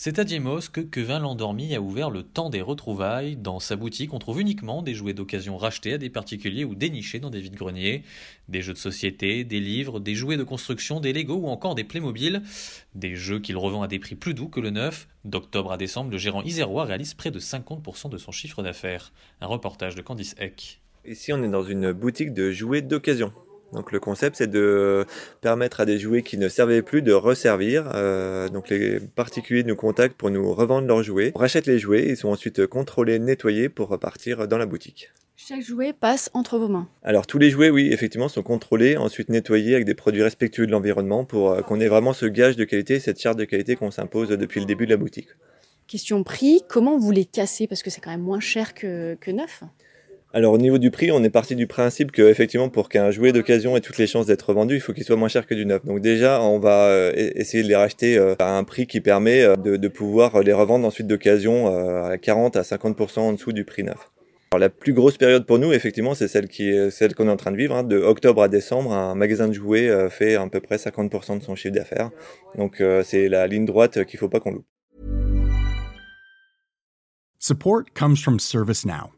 C'est à Diemos que Quevin l'endormi a ouvert le temps des retrouvailles. Dans sa boutique, on trouve uniquement des jouets d'occasion rachetés à des particuliers ou dénichés dans des vides-greniers, des jeux de société, des livres, des jouets de construction, des Lego ou encore des Playmobil, des jeux qu'il revend à des prix plus doux que le neuf. D'octobre à décembre, le gérant isérois réalise près de 50% de son chiffre d'affaires. Un reportage de Candice Eck. Ici, on est dans une boutique de jouets d'occasion? Donc le concept c'est de permettre à des jouets qui ne servaient plus de resservir. Euh, donc les particuliers nous contactent pour nous revendre leurs jouets. On rachète les jouets, ils sont ensuite contrôlés, nettoyés pour repartir dans la boutique. Chaque jouet passe entre vos mains. Alors tous les jouets, oui, effectivement, sont contrôlés, ensuite nettoyés avec des produits respectueux de l'environnement pour euh, qu'on ait vraiment ce gage de qualité, cette charte de qualité qu'on s'impose depuis le début de la boutique. Question prix, comment vous les cassez? Parce que c'est quand même moins cher que, que neuf. Alors au niveau du prix, on est parti du principe que effectivement pour qu'un jouet d'occasion ait toutes les chances d'être vendu, il faut qu'il soit moins cher que du neuf. Donc déjà, on va euh, essayer de les racheter euh, à un prix qui permet euh, de, pouvoir les revendre ensuite d'occasion à 40 à 50% en dessous du prix neuf. Alors la plus grosse période pour nous, effectivement, c'est celle qu'on est en train de vivre. Hein. De octobre à décembre, un magasin de jouets fait à peu près 50% de son chiffre d'affaires. Donc c'est la ligne droite qu'il faut pas qu'on loupe. Support comes from ServiceNow.